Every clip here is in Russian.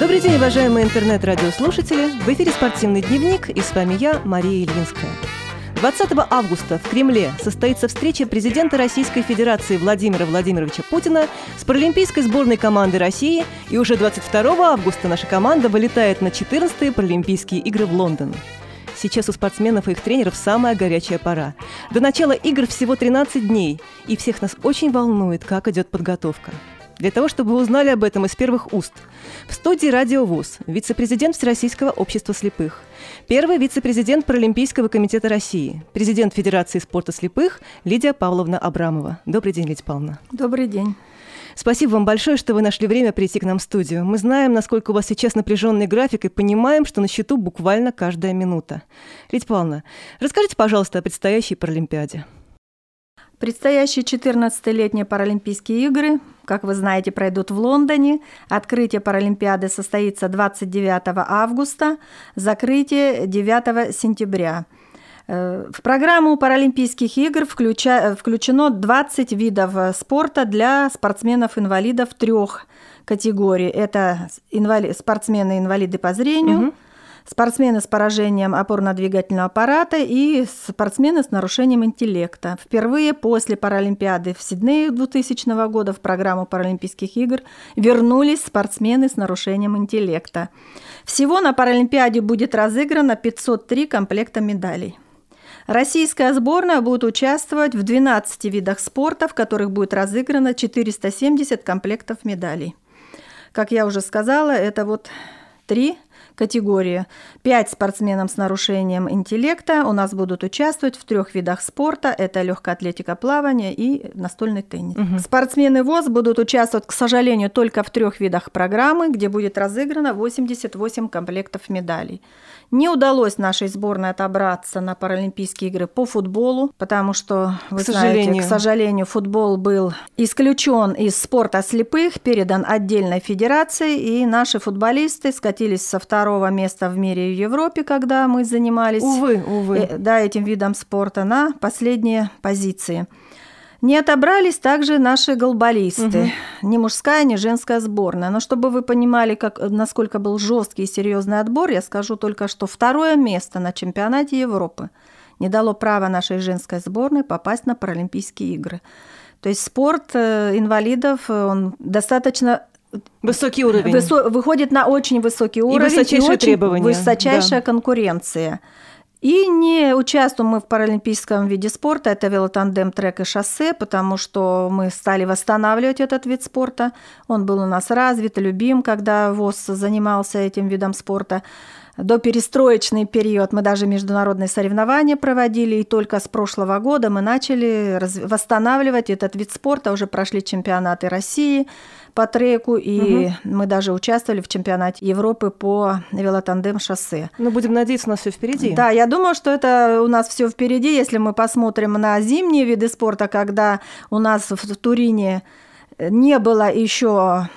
Добрый день, уважаемые интернет-радиослушатели! В эфире «Спортивный дневник» и с вами я, Мария Ильинская. 20 августа в Кремле состоится встреча президента Российской Федерации Владимира Владимировича Путина с паралимпийской сборной команды России, и уже 22 августа наша команда вылетает на 14-е Паралимпийские игры в Лондон. Сейчас у спортсменов и их тренеров самая горячая пора. До начала игр всего 13 дней, и всех нас очень волнует, как идет подготовка. Для того, чтобы вы узнали об этом из первых уст. В студии «Радио ВУЗ» вице-президент Всероссийского общества слепых, первый вице-президент Паралимпийского комитета России, президент Федерации спорта слепых Лидия Павловна Абрамова. Добрый день, Лидия Павловна. Добрый день. Спасибо вам большое, что вы нашли время прийти к нам в студию. Мы знаем, насколько у вас сейчас напряженный график и понимаем, что на счету буквально каждая минута. Лидия Павловна, расскажите, пожалуйста, о предстоящей Паралимпиаде. Предстоящие 14-летние Паралимпийские игры, как вы знаете, пройдут в Лондоне. Открытие Паралимпиады состоится 29 августа, закрытие 9 сентября. Э, в программу Паралимпийских игр включа, включено 20 видов спорта для спортсменов-инвалидов трех категорий. Это инвали... спортсмены-инвалиды по зрению, угу спортсмены с поражением опорно-двигательного аппарата и спортсмены с нарушением интеллекта. Впервые после Паралимпиады в Сиднее 2000 года в программу Паралимпийских игр вернулись спортсмены с нарушением интеллекта. Всего на Паралимпиаде будет разыграно 503 комплекта медалей. Российская сборная будет участвовать в 12 видах спорта, в которых будет разыграно 470 комплектов медалей. Как я уже сказала, это вот три категории. Пять спортсменов с нарушением интеллекта у нас будут участвовать в трех видах спорта. Это легкая атлетика, плавание и настольный теннис. Угу. Спортсмены ВОЗ будут участвовать, к сожалению, только в трех видах программы, где будет разыграно 88 комплектов медалей. Не удалось нашей сборной отобраться на Паралимпийские игры по футболу, потому что, вы к знаете, сожалению. к сожалению, футбол был исключен из спорта слепых, передан отдельной федерации, и наши футболисты скатились со второго места в мире и в Европе, когда мы занимались увы, увы. Э, да, этим видом спорта, на последние позиции. Не отобрались также наши голболисты, угу. ни мужская, ни женская сборная. Но чтобы вы понимали, как, насколько был жесткий и серьезный отбор, я скажу только, что второе место на чемпионате Европы не дало права нашей женской сборной попасть на Паралимпийские игры. То есть спорт э, инвалидов, он достаточно Высокий уровень. Высо- выходит на очень высокий уровень. И высочайшие и очень требования. Высочайшая да. конкуренция. И не участвуем мы в паралимпийском виде спорта, это велотандем, трек и шоссе, потому что мы стали восстанавливать этот вид спорта. Он был у нас развит, любим, когда ВОЗ занимался этим видом спорта. До перестроечный период мы даже международные соревнования проводили, и только с прошлого года мы начали восстанавливать этот вид спорта, уже прошли чемпионаты России по треку, и угу. мы даже участвовали в чемпионате Европы по велотандем-шоссе. Ну, будем надеяться, у нас все впереди. Да, я думаю, что это у нас все впереди, если мы посмотрим на зимние виды спорта, когда у нас в Турине не было еще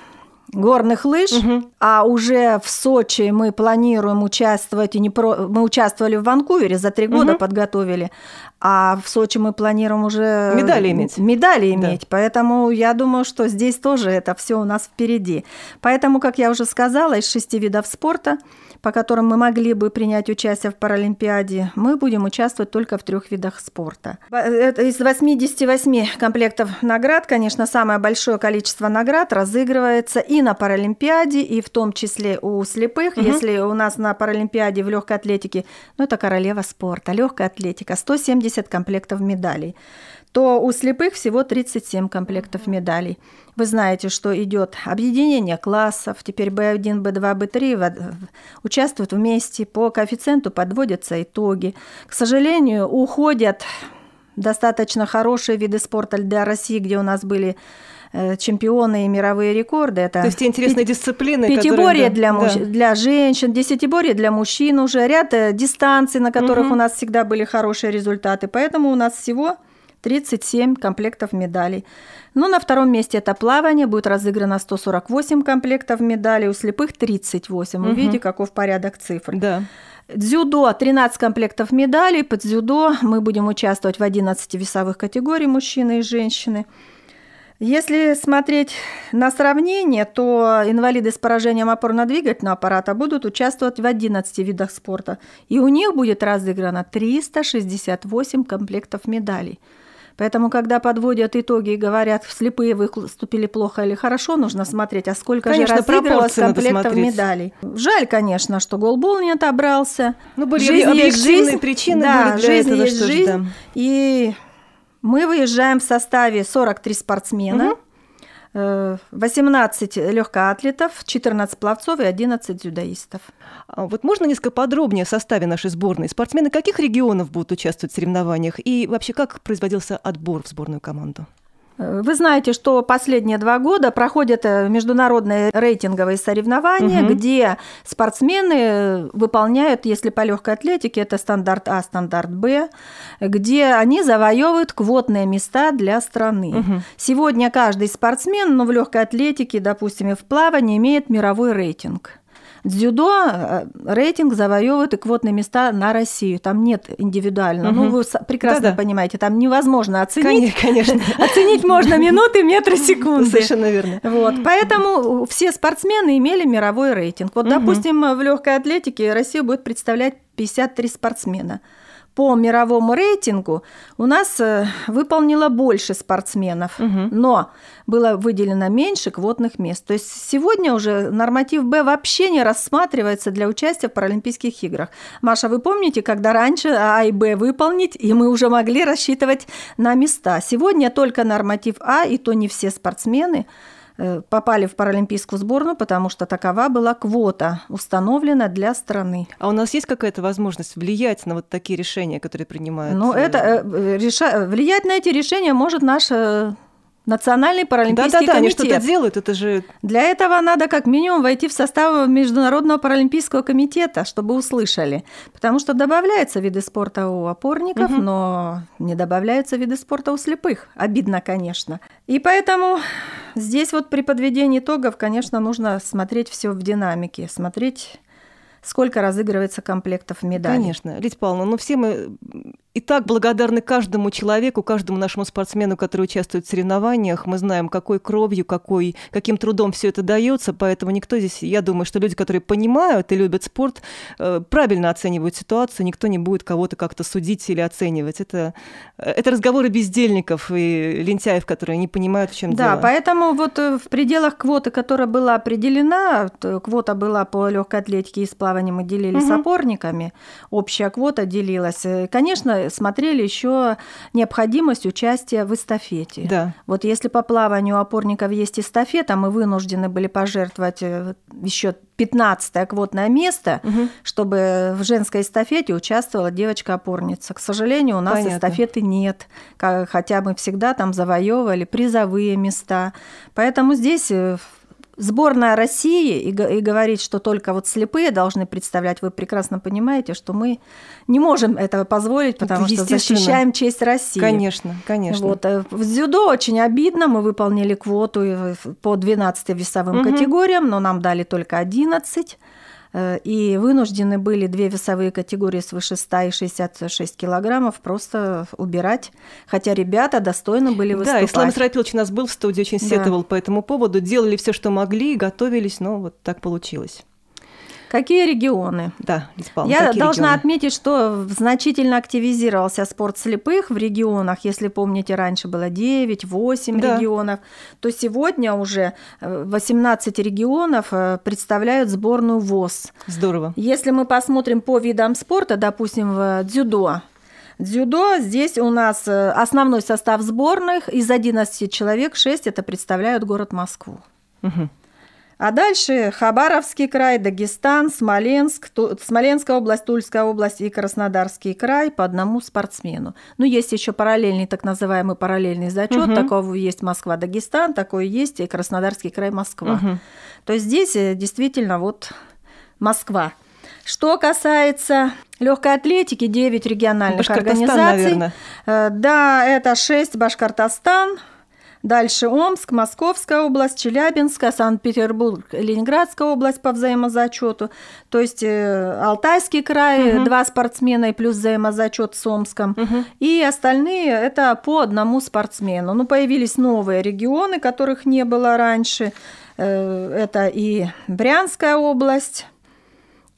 горных лыж, угу. а уже в Сочи мы планируем участвовать, и не про... мы участвовали в Ванкувере, за три года угу. подготовили, а в Сочи мы планируем уже... Медали иметь. Медали иметь, да. поэтому я думаю, что здесь тоже это все у нас впереди. Поэтому, как я уже сказала, из шести видов спорта – по которым мы могли бы принять участие в Паралимпиаде, мы будем участвовать только в трех видах спорта. Из 88 комплектов наград, конечно, самое большое количество наград разыгрывается и на Паралимпиаде, и в том числе у слепых. Угу. Если у нас на Паралимпиаде в легкой атлетике, ну это королева спорта, легкая атлетика, 170 комплектов медалей то у слепых всего 37 комплектов медалей. Вы знаете, что идет объединение классов, теперь B1, B2, B3 участвуют вместе, по коэффициенту подводятся итоги. К сожалению, уходят достаточно хорошие виды спорта для России, где у нас были э, чемпионы и мировые рекорды. Это То есть те интересные пяти, дисциплины, Пятиборье которые... для, муж... да. для женщин, десятиборье для мужчин уже, ряд э, дистанций, на которых угу. у нас всегда были хорошие результаты. Поэтому у нас всего 37 комплектов медалей. Ну, на втором месте это плавание, будет разыграно 148 комплектов медалей, у слепых 38. Вы угу. видите, каков порядок цифр. Да. Дзюдо 13 комплектов медалей. Под дзюдо мы будем участвовать в 11 весовых категорий мужчины и женщины. Если смотреть на сравнение, то инвалиды с поражением опорно-двигательного аппарата будут участвовать в 11 видах спорта, и у них будет разыграно 368 комплектов медалей. Поэтому, когда подводят итоги и говорят, слепые выступили плохо или хорошо, нужно смотреть, а сколько конечно, же разыгрывалось комплектов медалей. Жаль, конечно, что голбол не отобрался. Ну, были жизнь объективные жизнь. причины да, были для жизнь этого, есть что жизнь. Да. И мы выезжаем в составе 43 спортсмена. Угу. 18 легкоатлетов, 14 пловцов и 11 дзюдоистов. А вот можно несколько подробнее в составе нашей сборной? Спортсмены каких регионов будут участвовать в соревнованиях? И вообще, как производился отбор в сборную команду? Вы знаете, что последние два года проходят э, международные рейтинговые соревнования, угу. где спортсмены выполняют, если по легкой атлетике, это стандарт А, стандарт Б, где они завоевывают квотные места для страны. Угу. Сегодня каждый спортсмен, ну, в легкой атлетике, допустим, и в плавании, имеет мировой рейтинг. Дзюдо э, рейтинг завоевывает и квотные места на Россию. Там нет индивидуально. Угу. Ну, вы прекрасно Да-да. понимаете, там невозможно оценить. Конечно. Оценить можно минуты, метры, секунды. Совершенно верно. Вот. Поэтому все спортсмены имели мировой рейтинг. Вот, допустим, в легкой атлетике Россию будет представлять 53 спортсмена по мировому рейтингу у нас э, выполнило больше спортсменов, угу. но было выделено меньше квотных мест. То есть сегодня уже норматив Б вообще не рассматривается для участия в Паралимпийских играх. Маша, вы помните, когда раньше А и Б выполнить, и мы уже могли рассчитывать на места. Сегодня только норматив А, и то не все спортсмены попали в паралимпийскую сборную, потому что такова была квота, установлена для страны. А у нас есть какая-то возможность влиять на вот такие решения, которые принимают? Ну, это э, реша... влиять на эти решения может наш э, Национальный паралимпийский да, да, да, комитет. они что-то делают, это же... Для этого надо как минимум войти в состав Международного паралимпийского комитета, чтобы услышали. Потому что добавляются виды спорта у опорников, угу. но не добавляются виды спорта у слепых. Обидно, конечно. И поэтому здесь вот при подведении итогов, конечно, нужно смотреть все в динамике, смотреть сколько разыгрывается комплектов медалей. Конечно, Лидия Павловна, ну все мы и так благодарны каждому человеку, каждому нашему спортсмену, который участвует в соревнованиях. Мы знаем, какой кровью, какой, каким трудом все это дается, поэтому никто здесь, я думаю, что люди, которые понимают и любят спорт, э, правильно оценивают ситуацию, никто не будет кого-то как-то судить или оценивать. Это, это разговоры бездельников и лентяев, которые не понимают, в чем да, дело. Да, поэтому вот э, в пределах квоты, которая была определена, квота была по легкой атлетике и сплаванию мы делили угу. с опорниками, общая квота делилась. Э, смотрели еще необходимость участия в эстафете. Да. Вот если по плаванию опорников есть эстафета, мы вынуждены были пожертвовать э, еще 15 квотное место, угу. чтобы в женской эстафете участвовала девочка-опорница. К сожалению, у нас Понятно. эстафеты нет, хотя мы всегда там завоевывали призовые места. Поэтому здесь э, сборная России и, и говорить, что только вот слепые должны представлять, вы прекрасно понимаете, что мы не можем этого позволить, потому что защищаем честь России. Конечно, конечно. Вот. Э, в дзюдо очень обидно, мы выполнили квоту по 12 весовым угу. категориям, но нам дали только 11. Э, и вынуждены были две весовые категории свыше 100 и 66 килограммов просто убирать, хотя ребята достойно были выступать. Да, Ислам Исрапилович у нас был в студии, очень сетовал да. по этому поводу, делали все, что могли, готовились, но вот так получилось. Какие регионы? Да, Павловна, Я должна регионы? отметить, что значительно активизировался спорт слепых в регионах. Если помните, раньше было 9-8 да. регионов, то сегодня уже 18 э, регионов э, представляют сборную ВОЗ. Здорово. Если мы посмотрим по видам спорта, допустим, в дзюдо, Дзюдо здесь у нас э, основной состав сборных. Из 11 человек 6 это представляют город Москву. Угу. А дальше Хабаровский край, Дагестан, Смоленск, Ту, Смоленская область, Тульская область и Краснодарский край по одному спортсмену. Ну, есть еще параллельный, так называемый параллельный зачет. Угу. Такого есть Москва, Дагестан, такой есть и Краснодарский край, Москва. Угу. То есть здесь э, действительно вот Москва. Что касается легкой атлетики, 9 региональных организаций. Наверное. Э, да, это 6 Башкортостан, Дальше Омск, Московская область, Челябинская, Санкт-Петербург, Ленинградская область по взаимозачету. То есть э, Алтайский край, угу. два спортсмена и плюс взаимозачет с Омском. Угу. И остальные это по одному спортсмену. Ну, появились новые регионы, которых не было раньше. Э, это и Брянская область,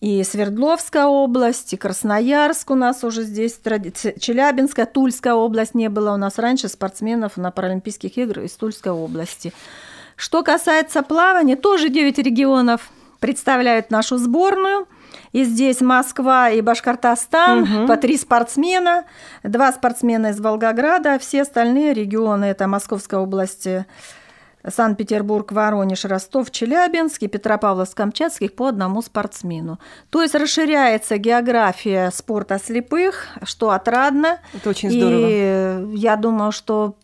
и Свердловская область, и Красноярск у нас уже здесь, Челябинская, Тульская область не было у нас раньше спортсменов на Паралимпийских играх из Тульской области. Что касается плавания, тоже 9 регионов представляют нашу сборную. И здесь Москва и Башкортостан угу. по три спортсмена, два спортсмена из Волгограда, а все остальные регионы это Московская область, Санкт-Петербург, Воронеж, Ростов, Челябинск и Петропавловск-Камчатских по одному спортсмену. То есть расширяется география спорта слепых, что отрадно. Это очень здорово. И я думаю, что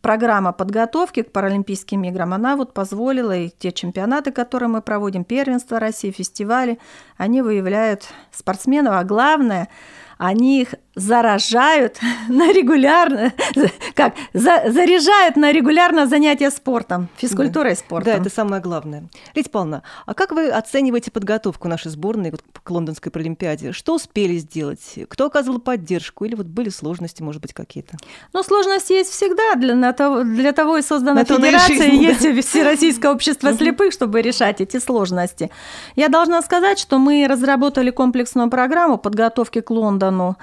программа подготовки к Паралимпийским играм, она вот позволила, и те чемпионаты, которые мы проводим, первенство России, фестивали, они выявляют спортсменов, а главное – они их заражают на регулярно, как, за, заряжают на регулярное занятие спортом, физкультурой да. и спортом. Да, это самое главное. Лидия Павловна, а как вы оцениваете подготовку нашей сборной к Лондонской Паралимпиаде? Что успели сделать? Кто оказывал поддержку? Или вот были сложности, может быть, какие-то? Ну, сложности есть всегда. Для, того, для того и создана федерация, и есть Всероссийское общество слепых, чтобы решать эти сложности. Я должна сказать, что мы разработали комплексную программу подготовки к Лондону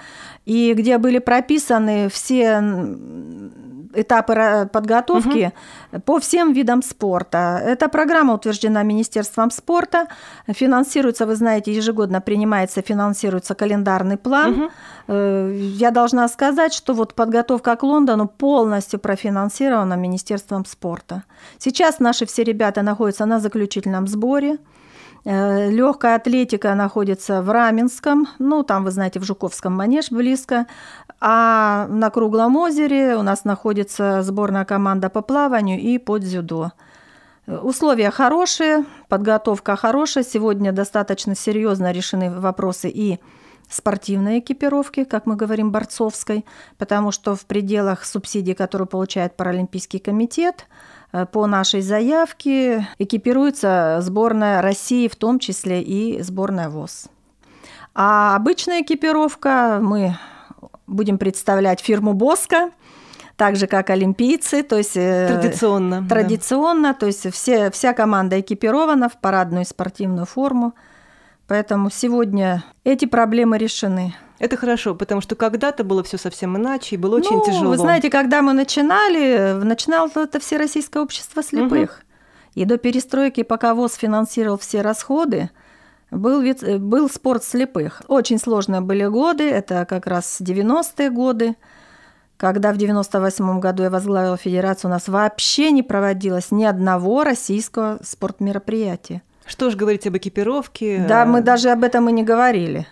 и где были прописаны все этапы подготовки угу. по всем видам спорта. Эта программа утверждена Министерством спорта, финансируется, вы знаете, ежегодно принимается, финансируется календарный план. Угу. Я должна сказать, что вот подготовка к Лондону полностью профинансирована Министерством спорта. Сейчас наши все ребята находятся на заключительном сборе. Э, Легкая атлетика находится в Раменском, ну, там, вы знаете, в Жуковском манеж близко. А на Круглом озере у нас находится сборная команда по плаванию и под дзюдо. Условия хорошие, подготовка хорошая. Сегодня достаточно серьезно решены вопросы и спортивной экипировки, как мы говорим, борцовской, потому что в пределах субсидий, которые получает Паралимпийский комитет, по нашей заявке экипируется сборная России, в том числе и сборная ВОЗ. А обычная экипировка мы будем представлять фирму Боска, так же как олимпийцы, то есть э, традиционно. Традиционно, да. то есть все, вся команда экипирована в парадную и спортивную форму. Поэтому сегодня эти проблемы решены. Это хорошо, потому что когда-то было все совсем иначе, и было очень ну, тяжело. Вы знаете, когда мы начинали, начинало это Всероссийское общество слепых. Угу. И до перестройки, пока ВОЗ финансировал все расходы, был, вид, был спорт слепых. Очень сложные были годы, это как раз 90-е годы, когда в 98 году я возглавила федерацию, у нас вообще не проводилось ни одного российского спортмероприятия. Что ж говорить об экипировке? Да, мы даже об этом и не говорили.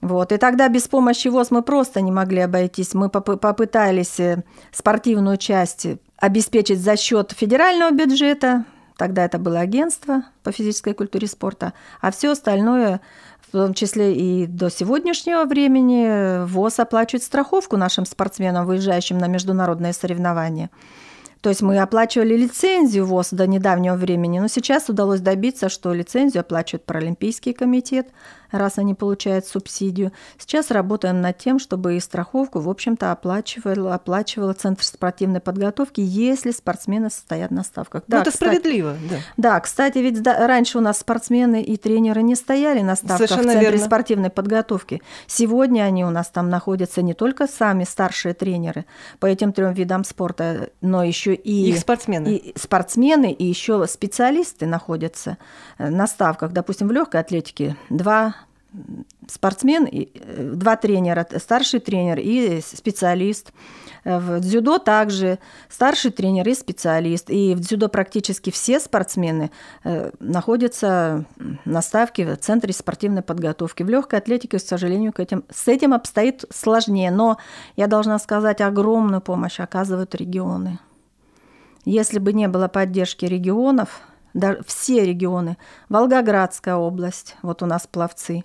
Вот. И тогда без помощи ВОЗ мы просто не могли обойтись. Мы попытались э, спортивную часть обеспечить за счет федерального бюджета, тогда это было агентство по физической культуре и спорта, а все остальное, в том числе и до сегодняшнего времени, ВОЗ оплачивает страховку нашим спортсменам, выезжающим на международные соревнования. То есть мы оплачивали лицензию ВОЗ до недавнего времени, но сейчас удалось добиться, что лицензию оплачивает Паралимпийский комитет, раз они получают субсидию. Сейчас работаем над тем, чтобы и страховку, в общем-то, оплачивала, оплачивала Центр спортивной подготовки, если спортсмены состоят на ставках. Ну, да, это кстати, справедливо, да. Да, кстати, ведь да, раньше у нас спортсмены и тренеры не стояли на ставках Совершенно в Центре верно. спортивной подготовки. Сегодня они у нас там находятся не только сами старшие тренеры по этим трем видам спорта, но еще и их спортсмены. И спортсмены, и еще специалисты находятся э, на ставках. Допустим, в легкой атлетике два спортсмен, э, два тренера, старший тренер и специалист. В дзюдо также старший тренер и специалист. И в дзюдо практически все спортсмены э, находятся на ставке в центре спортивной подготовки. В легкой атлетике, к сожалению, к этим, с этим обстоит сложнее. Но я должна сказать, огромную помощь оказывают регионы. Если бы не было поддержки регионов, да, все регионы, Волгоградская область, вот у нас пловцы.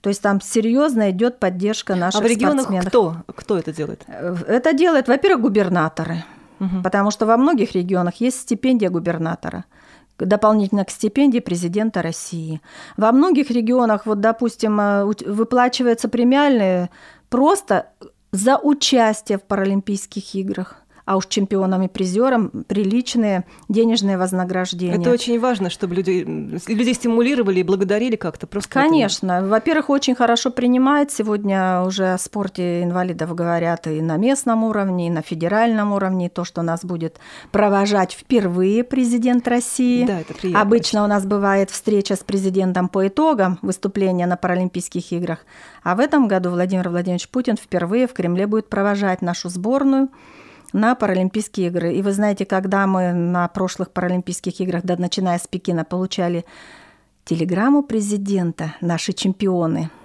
То есть там серьезно идет поддержка наших А в регионах спортсменов. кто? Кто это делает? Э, это делает, во-первых, губернаторы. угу. потому что во многих регионах есть стипендия губернатора дополнительно к стипендии президента России. Во многих регионах, вот, допустим, э, выплачивается премиальные просто за участие в Паралимпийских играх а уж чемпионам и призерам приличные денежные вознаграждения. Это очень важно, чтобы люди, людей стимулировали и благодарили как-то. Просто Конечно. Во-первых, очень хорошо принимает. Сегодня уже о спорте инвалидов говорят и на местном уровне, и на федеральном уровне. То, что нас будет провожать впервые президент России. Да, это приятно. Обычно у нас бывает встреча с президентом по итогам выступления на Паралимпийских играх. А в этом году Владимир Владимирович Путин впервые в Кремле будет провожать нашу сборную на Паралимпийские игры. И вы знаете, когда мы на прошлых Паралимпийских играх, да, начиная с Пекина, получали телеграмму президента, наши чемпионы –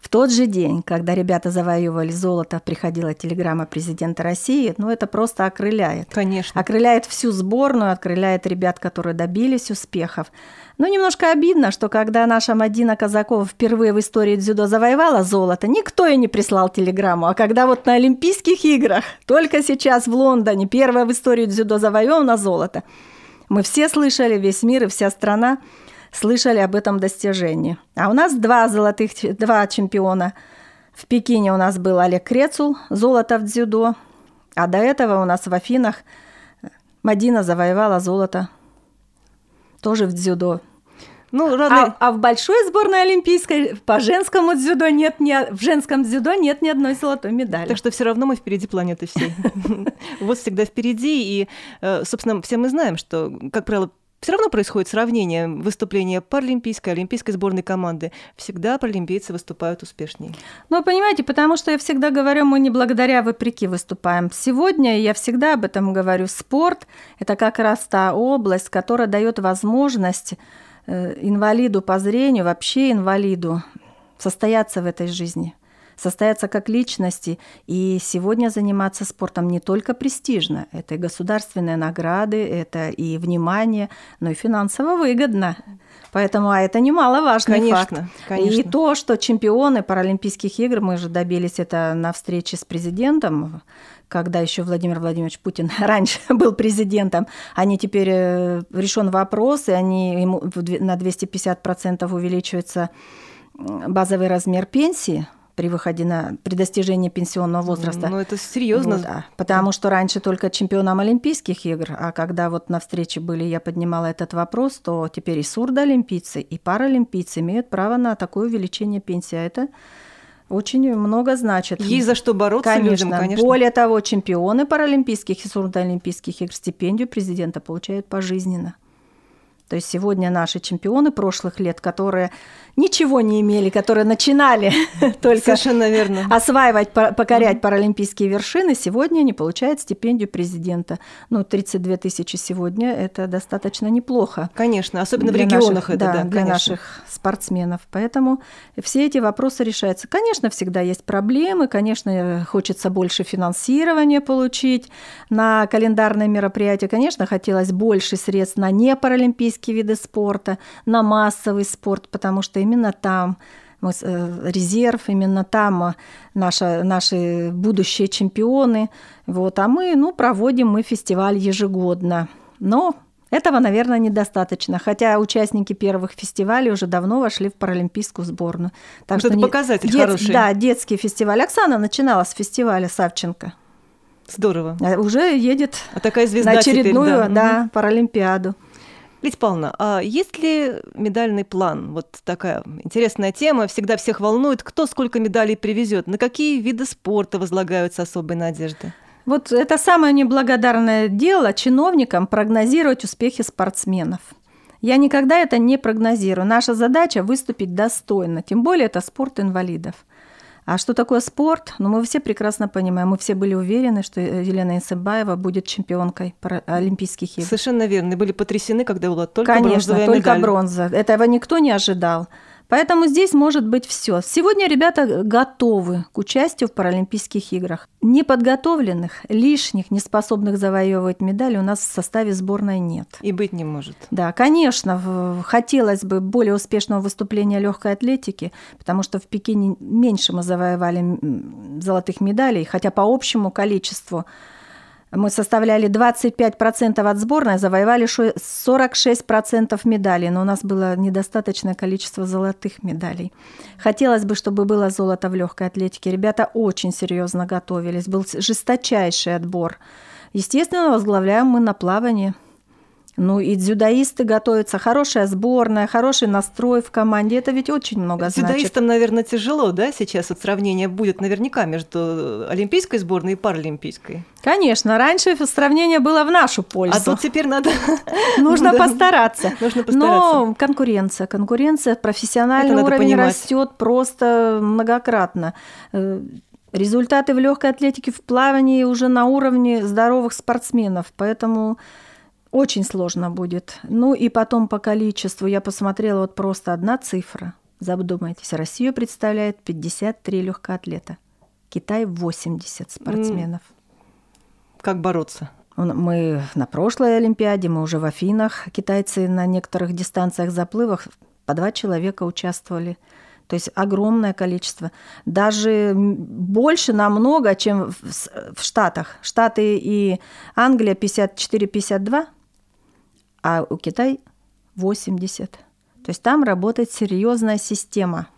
в тот же день, когда ребята завоевывали золото, приходила телеграмма президента России. Ну, это просто окрыляет. Конечно. Окрыляет всю сборную, окрыляет ребят, которые добились успехов. Но немножко обидно, что когда наша Мадина Казакова впервые в истории дзюдо завоевала золото, никто ей не прислал телеграмму. А когда вот на Олимпийских играх, только сейчас в Лондоне, первая в истории дзюдо завоевана золото, мы все слышали, весь мир и вся страна – слышали об этом достижении. А у нас два золотых, два чемпиона. В Пекине у нас был Олег Крецул, золото в дзюдо, а до этого у нас в Афинах Мадина завоевала золото тоже в дзюдо. Ну, равно... а, а в большой сборной олимпийской по женскому дзюдо нет ни в женском дзюдо нет ни одной золотой медали. Так что все равно мы впереди планеты всей. Вот всегда впереди. И, э, собственно, все мы знаем, что, как правило, все равно происходит сравнение выступления паралимпийской, олимпийской сборной команды. Всегда паралимпийцы выступают успешнее. Ну, понимаете, потому что я всегда говорю, мы не благодаря, вопреки выступаем. Сегодня я всегда об этом говорю. Спорт – это как раз та область, которая дает возможность э, инвалиду по зрению, вообще инвалиду, состояться в этой жизни – состояться как личности. И сегодня заниматься спортом не только престижно, это и государственные награды, это и внимание, но и финансово выгодно. Поэтому а это немаловажный конечно, факт. Конечно. И то, что чемпионы Паралимпийских игр, мы же добились это на встрече с президентом, когда еще Владимир Владимирович Путин раньше был президентом, они теперь э, решен вопрос, и они ему на 250% увеличивается базовый размер пенсии при выходе на при достижении пенсионного возраста. Ну, это серьезно. Ну, да, потому что раньше только чемпионам Олимпийских игр, а когда вот на встрече были, я поднимала этот вопрос, то теперь и сурдоолимпийцы, и паралимпийцы имеют право на такое увеличение пенсии. А это очень много значит. Есть за что бороться конечно. людям, конечно. Более того, чемпионы паралимпийских и сурдоолимпийских игр стипендию президента получают пожизненно. То есть сегодня наши чемпионы прошлых лет, которые ничего не имели, которые начинали только Совершенно верно. осваивать, покорять паралимпийские вершины, сегодня они получают стипендию президента. Ну, 32 тысячи сегодня – это достаточно неплохо. Конечно, особенно в регионах наших, это, да, да для конечно. наших спортсменов. Поэтому все эти вопросы решаются. Конечно, всегда есть проблемы, конечно, хочется больше финансирования получить на календарные мероприятия, конечно, хотелось больше средств на непаралимпийские виды спорта, на массовый спорт, потому что именно там мы, э, резерв, именно там э, наша, наши будущие чемпионы. Вот, а мы ну, проводим мы фестиваль ежегодно. Но этого, наверное, недостаточно, хотя участники первых фестивалей уже давно вошли в паралимпийскую сборную. Так вот что это не... показатель дет... хороший. Да, детский фестиваль. Оксана начинала с фестиваля Савченко. Здорово. А уже едет а такая звезда на очередную теперь, да. Да, паралимпиаду. Лидия Павловна, а есть ли медальный план? Вот такая интересная тема, всегда всех волнует, кто сколько медалей привезет, на какие виды спорта возлагаются особые надежды? Вот это самое неблагодарное дело чиновникам прогнозировать успехи спортсменов. Я никогда это не прогнозирую. Наша задача выступить достойно, тем более это спорт инвалидов. А что такое спорт? Ну, мы все прекрасно понимаем. Мы все были уверены, что Елена Исыбаева будет чемпионкой Олимпийских игр. Совершенно верно. были потрясены, когда была только Конечно, бронзовая только медаль. бронза. Этого никто не ожидал. Поэтому здесь может быть все. Сегодня ребята готовы к участию в Паралимпийских играх. Неподготовленных, лишних, неспособных завоевывать медали у нас в составе сборной нет. И быть не может. Да, конечно, хотелось бы более успешного выступления легкой атлетики, потому что в Пекине меньше мы завоевали золотых медалей, хотя по общему количеству мы составляли 25% от сборной, завоевали 46% медалей, но у нас было недостаточное количество золотых медалей. Хотелось бы, чтобы было золото в легкой атлетике. Ребята очень серьезно готовились, был жесточайший отбор. Естественно, возглавляем мы на плавании – ну и дзюдоисты готовятся, хорошая сборная, хороший настрой в команде. Это ведь очень много значит. Дзюдоистам, наверное, тяжело, да, сейчас вот сравнение будет наверняка между олимпийской сборной и паралимпийской. Конечно, раньше сравнение было в нашу пользу. А тут теперь надо... Нужно постараться. Нужно постараться. Но конкуренция, конкуренция, профессиональный уровень растет просто многократно. Э, результаты в легкой атлетике в плавании уже на уровне здоровых спортсменов, поэтому очень сложно будет. Ну и потом по количеству я посмотрела вот просто одна цифра. Задумайтесь, Россию представляет 53 легкоатлета. Китай 80 спортсменов. Как бороться? Мы на прошлой Олимпиаде, мы уже в Афинах. Китайцы на некоторых дистанциях заплывах по два человека участвовали. То есть огромное количество. Даже больше намного, чем в Штатах. Штаты и Англия 54-52, а у Китая 80. То есть там работает серьезная система.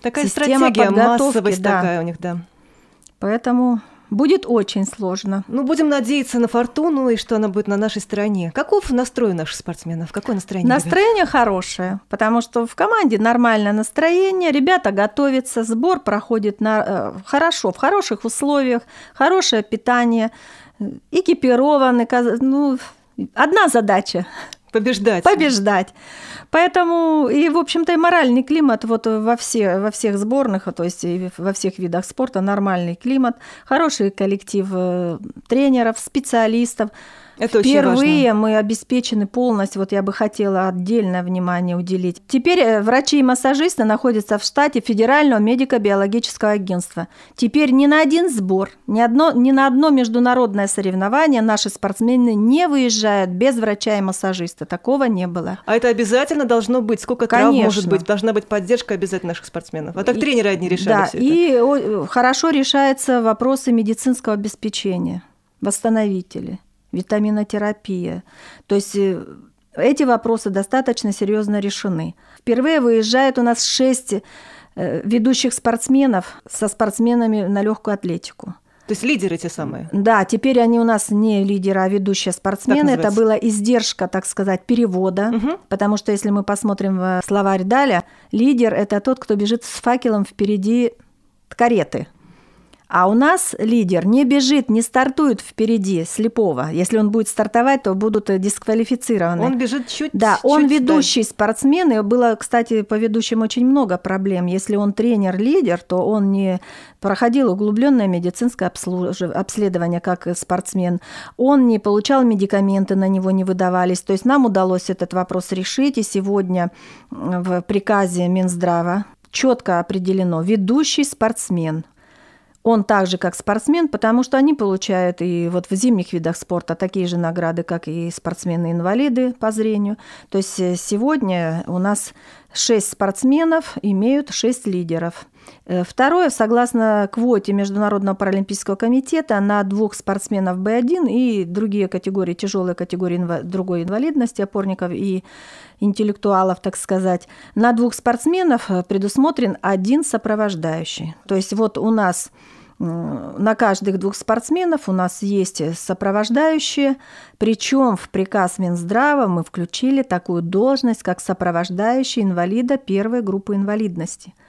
Такая система стратегия, массовость да. такая у них, да. Поэтому будет очень сложно. Ну, будем надеяться на фортуну и что она будет на нашей стороне. Каков настрой наших спортсменов? Какое настроение? Настроение ребят? хорошее, потому что в команде нормальное настроение, ребята готовятся, сбор проходит на, э, хорошо, в хороших условиях, хорошее питание, экипированы, ну, одна задача Побеждать. Побеждать. Поэтому и, в общем-то, и моральный климат вот во, все, во всех сборных, то есть и во всех видах спорта нормальный климат, хороший коллектив э, тренеров, специалистов. Это Впервые важно. мы обеспечены полностью, вот я бы хотела отдельное внимание уделить. Теперь э, врачи и массажисты находятся в штате Федерального медико-биологического агентства. Теперь ни на один сбор, ни, одно, ни на одно международное соревнование наши спортсмены не выезжают без врача и массажиста. Такого не было. А это обязательно должно быть? Сколько Конечно. травм может быть? Должна быть поддержка обязательно наших спортсменов. А так и, тренеры одни решали Да, и это. хорошо решаются вопросы медицинского обеспечения, восстановители витаминотерапия. То есть э, эти вопросы достаточно серьезно решены. Впервые выезжает у нас шесть э, ведущих спортсменов со спортсменами на легкую атлетику. То есть лидеры те самые? Да, теперь они у нас не лидеры, а ведущие спортсмены. Это была издержка, так сказать, перевода, угу. потому что если мы посмотрим в словарь Даля, лидер – это тот, кто бежит с факелом впереди кареты – а у нас лидер не бежит, не стартует впереди слепого. Если он будет стартовать, то будут дисквалифицированы. Он бежит чуть Да, он чуть ведущий дальше. спортсмен. И было, кстати, по ведущим очень много проблем. Если он тренер-лидер, то он не проходил углубленное медицинское обследование как спортсмен. Он не получал медикаменты, на него не выдавались. То есть нам удалось этот вопрос решить. И сегодня в приказе Минздрава четко определено ведущий спортсмен он так же, как спортсмен, потому что они получают и вот в зимних видах спорта такие же награды, как и спортсмены-инвалиды по зрению. То есть э, сегодня у нас шесть спортсменов имеют шесть лидеров. Э, второе, согласно квоте Международного паралимпийского комитета, на двух спортсменов Б1 и другие категории, тяжелые категории инва- другой инвалидности, опорников и интеллектуалов, так сказать, на двух спортсменов э, предусмотрен один сопровождающий. То есть вот у нас на каждых двух спортсменов у нас есть сопровождающие, причем в приказ Минздрава мы включили такую должность, как сопровождающий инвалида первой группы инвалидности –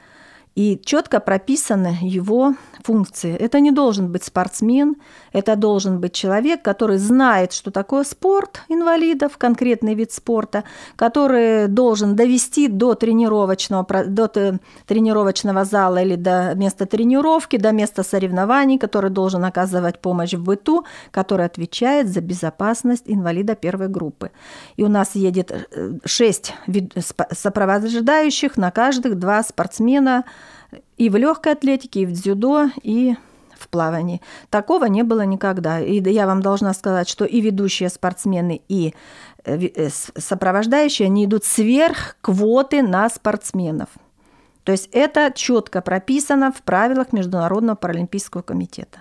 и четко прописаны его функции. Это не должен быть спортсмен, это должен быть человек, который знает, что такое спорт инвалидов, конкретный вид спорта, который должен довести до тренировочного, до тренировочного зала или до места тренировки, до места соревнований, который должен оказывать помощь в быту, который отвечает за безопасность инвалида первой группы. И у нас едет э, шесть сопровождающих на каждых два спортсмена – и в легкой атлетике, и в дзюдо, и в плавании. Такого не было никогда. И я вам должна сказать, что и ведущие спортсмены, и э, э, сопровождающие, они идут сверх квоты на спортсменов. То есть это четко прописано в правилах Международного паралимпийского комитета.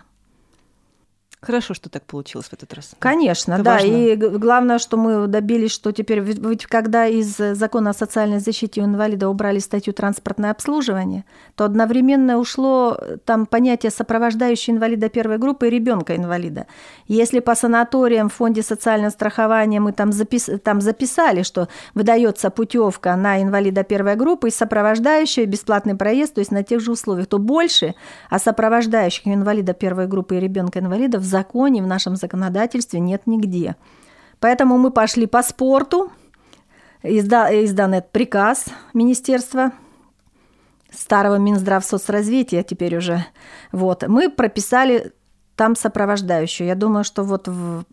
Хорошо, что так получилось в этот раз. Конечно, Это да. Важно. И главное, что мы добились, что теперь, ведь когда из закона о социальной защите инвалида убрали статью транспортное обслуживание, то одновременно ушло там понятие сопровождающего инвалида первой группы и ребенка инвалида. Если по санаториям в фонде социального страхования мы там, запис, там записали, что выдается путевка на инвалида первой группы и сопровождающая бесплатный проезд, то есть на тех же условиях, то больше о сопровождающих инвалида первой группы и ребенка инвалида в законе, в нашем законодательстве нет нигде. Поэтому мы пошли по спорту, изда, издан этот приказ Министерства старого Минздрав соцразвития теперь уже. Вот. Мы прописали там сопровождающую. Я думаю, что вот в,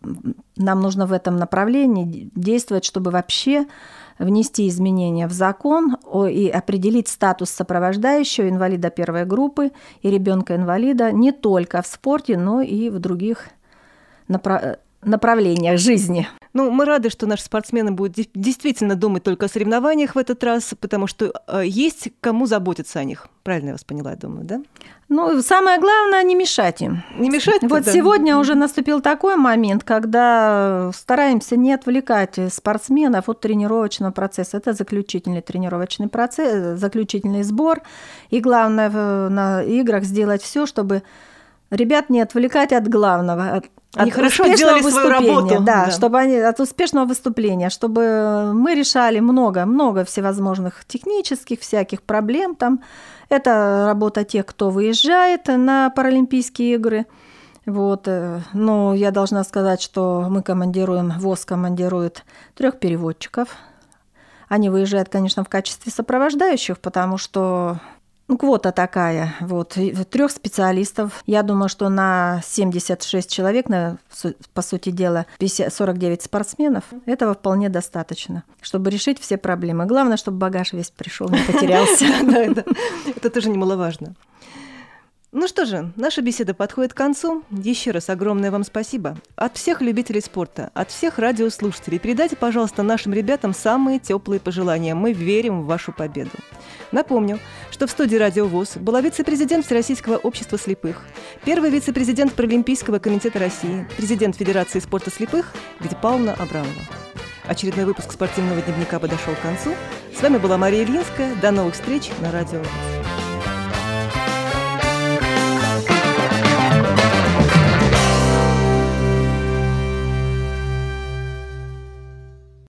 нам нужно в этом направлении действовать, чтобы вообще внести изменения в закон и определить статус сопровождающего инвалида первой группы и ребенка-инвалида не только в спорте, но и в других направлениях жизни. Ну, мы рады, что наши спортсмены будут действительно думать только о соревнованиях в этот раз, потому что э, есть кому заботиться о них. Правильно я вас поняла, я думаю, да? Ну, самое главное, не мешать им. Не мешать? Вот да. сегодня уже наступил такой момент, когда стараемся не отвлекать спортсменов от тренировочного процесса. Это заключительный тренировочный процесс, заключительный сбор. И главное на играх сделать все, чтобы ребят не отвлекать от главного, от они от хорошо делали свою работу. Да, да, чтобы они от успешного выступления, чтобы мы решали много, много всевозможных технических всяких проблем там. Это работа тех, кто выезжает на Паралимпийские игры. Вот. Э, но я должна сказать, что мы командируем, ВОЗ командирует трех переводчиков. Они выезжают, конечно, в качестве сопровождающих, потому что ну, квота такая, вот, трех специалистов. Я думаю, что на 76 человек, на, по сути дела, 50, 49 спортсменов, этого вполне достаточно, чтобы решить все проблемы. Главное, чтобы багаж весь пришел, не потерялся. Это тоже немаловажно. Ну что же, наша беседа подходит к концу. Еще раз огромное вам спасибо. От всех любителей спорта, от всех радиослушателей передайте, пожалуйста, нашим ребятам самые теплые пожелания. Мы верим в вашу победу. Напомню, что в студии «Радио ВОЗ» была вице-президент Всероссийского общества слепых, первый вице-президент Паралимпийского комитета России, президент Федерации спорта слепых Гдя Павловна Абрамова. Очередной выпуск спортивного дневника подошел к концу. С вами была Мария Ильинская. До новых встреч на «Радио ВОЗ».